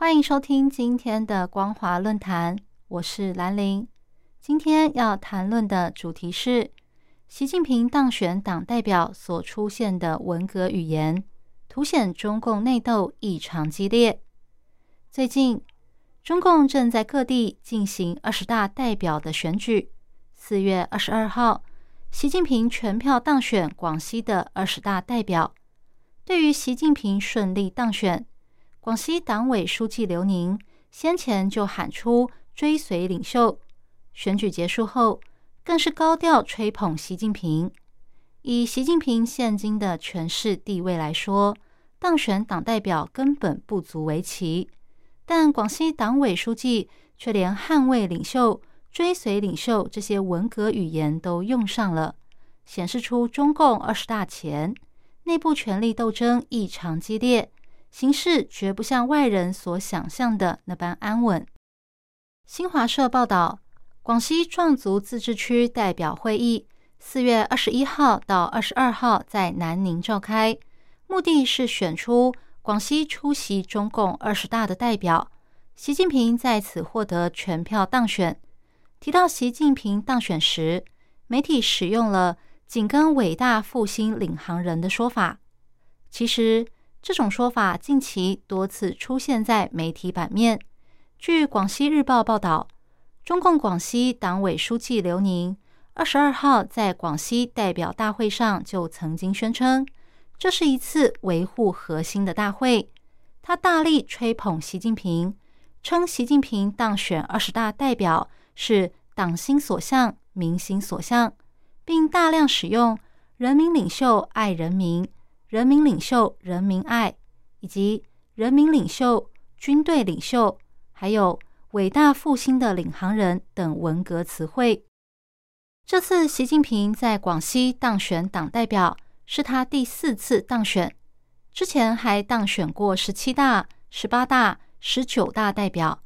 欢迎收听今天的光华论坛，我是兰玲。今天要谈论的主题是习近平当选党代表所出现的文革语言，凸显中共内斗异常激烈。最近，中共正在各地进行二十大代表的选举。四月二十二号，习近平全票当选广西的二十大代表。对于习近平顺利当选，广西党委书记刘宁先前就喊出追随领袖。选举结束后，更是高调吹捧习近平。以习近平现今的权势地位来说，当选党代表根本不足为奇。但广西党委书记却连捍卫领袖、追随领袖这些文革语言都用上了，显示出中共二十大前。内部权力斗争异常激烈，形势绝不像外人所想象的那般安稳。新华社报道，广西壮族自治区代表会议四月二十一号到二十二号在南宁召开，目的是选出广西出席中共二十大的代表。习近平在此获得全票当选。提到习近平当选时，媒体使用了。紧跟伟大复兴领航人的说法，其实这种说法近期多次出现在媒体版面。据广西日报报道，中共广西党委书记刘宁二十二号在广西代表大会上就曾经宣称，这是一次维护核心的大会。他大力吹捧习近平，称习近平当选二十大代表是党心所向、民心所向。并大量使用“人民领袖爱人民”“人民领袖人民爱”以及“人民领袖军队领袖”，还有“伟大复兴的领航人”等文革词汇。这次习近平在广西当选党代表，是他第四次当选，之前还当选过十七大、十八大、十九大代表，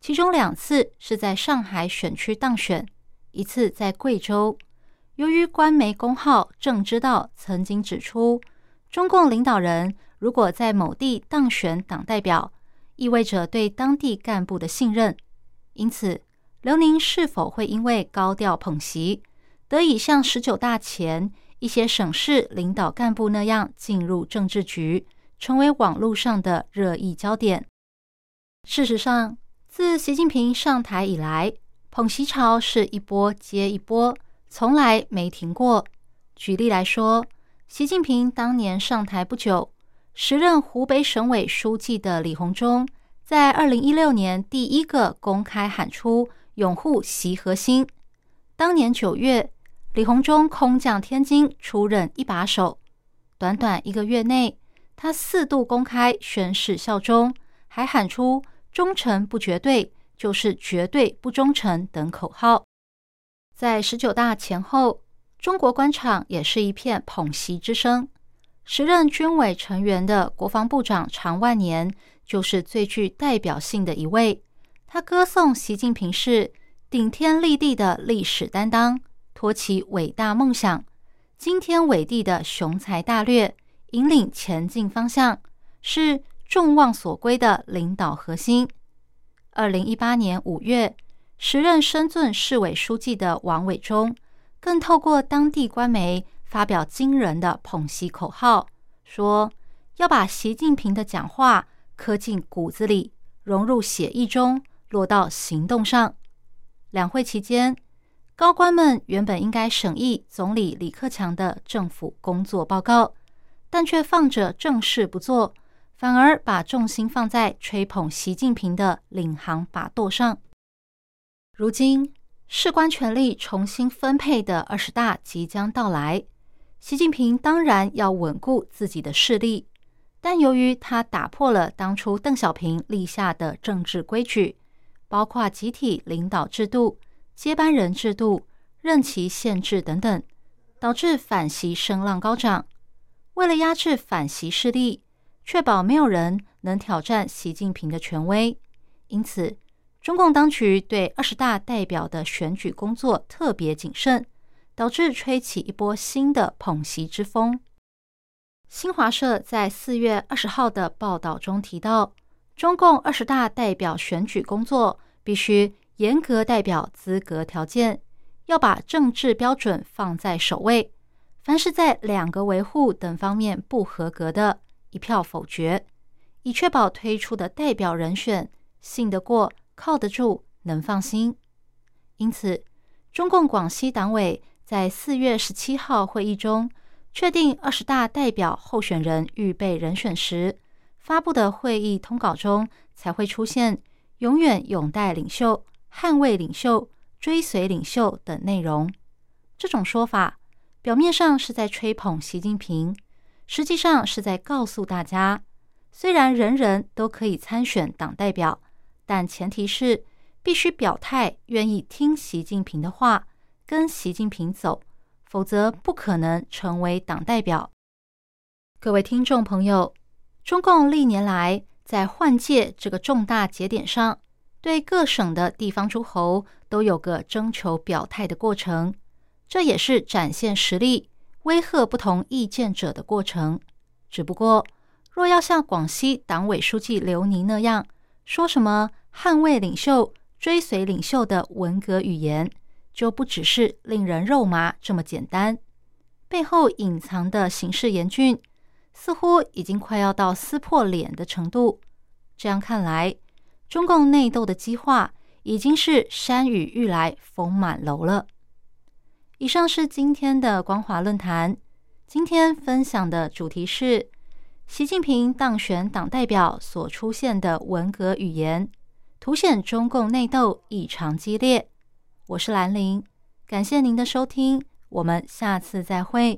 其中两次是在上海选区当选，一次在贵州。由于官媒公号《正知道》曾经指出，中共领导人如果在某地当选党代表，意味着对当地干部的信任。因此，刘宁是否会因为高调捧席，得以像十九大前一些省市领导干部那样进入政治局，成为网络上的热议焦点？事实上，自习近平上台以来，捧席潮是一波接一波。从来没停过。举例来说，习近平当年上台不久，时任湖北省委书记的李鸿忠，在二零一六年第一个公开喊出拥护习核心。当年九月，李鸿忠空降天津出任一把手，短短一个月内，他四度公开宣誓效忠，还喊出“忠诚不绝对，就是绝对不忠诚”等口号。在十九大前后，中国官场也是一片捧习之声。时任军委成员的国防部长常万年就是最具代表性的一位。他歌颂习近平是顶天立地的历史担当，托起伟大梦想，惊天伟地的雄才大略，引领前进方向，是众望所归的领导核心。二零一八年五月。时任深圳市委书记的王伟忠，更透过当地官媒发表惊人的捧习口号，说要把习近平的讲话刻进骨子里，融入血液中，落到行动上。两会期间，高官们原本应该审议总理李克强的政府工作报告，但却放着正事不做，反而把重心放在吹捧习近平的领航把舵上。如今，事关权力重新分配的二十大即将到来，习近平当然要稳固自己的势力。但由于他打破了当初邓小平立下的政治规矩，包括集体领导制度、接班人制度、任期限制等等，导致反习声浪高涨。为了压制反习势力，确保没有人能挑战习近平的权威，因此中共当局对二十大代表的选举工作特别谨慎，导致吹起一波新的捧习之风。新华社在四月二十号的报道中提到。中共二十大代表选举工作必须严格代表资格条件，要把政治标准放在首位。凡是在两个维护等方面不合格的，一票否决，以确保推出的代表人选信得过、靠得住、能放心。因此，中共广西党委在四月十七号会议中确定二十大代表候选人预备人选时。发布的会议通稿中才会出现“永远拥戴领袖、捍卫领袖、追随领袖”等内容。这种说法表面上是在吹捧习近平，实际上是在告诉大家：虽然人人都可以参选党代表，但前提是必须表态，愿意听习近平的话，跟习近平走，否则不可能成为党代表。各位听众朋友。中共历年来在换届这个重大节点上，对各省的地方诸侯都有个征求表态的过程，这也是展现实力、威吓不同意见者的过程。只不过，若要像广西党委书记刘宁那样说什么捍卫领袖、追随领袖的文革语言，就不只是令人肉麻这么简单，背后隐藏的形势严峻。似乎已经快要到撕破脸的程度。这样看来，中共内斗的激化已经是山雨欲来风满楼了。以上是今天的光华论坛。今天分享的主题是习近平当选党代表所出现的文革语言，凸显中共内斗异常激烈。我是兰陵，感谢您的收听，我们下次再会。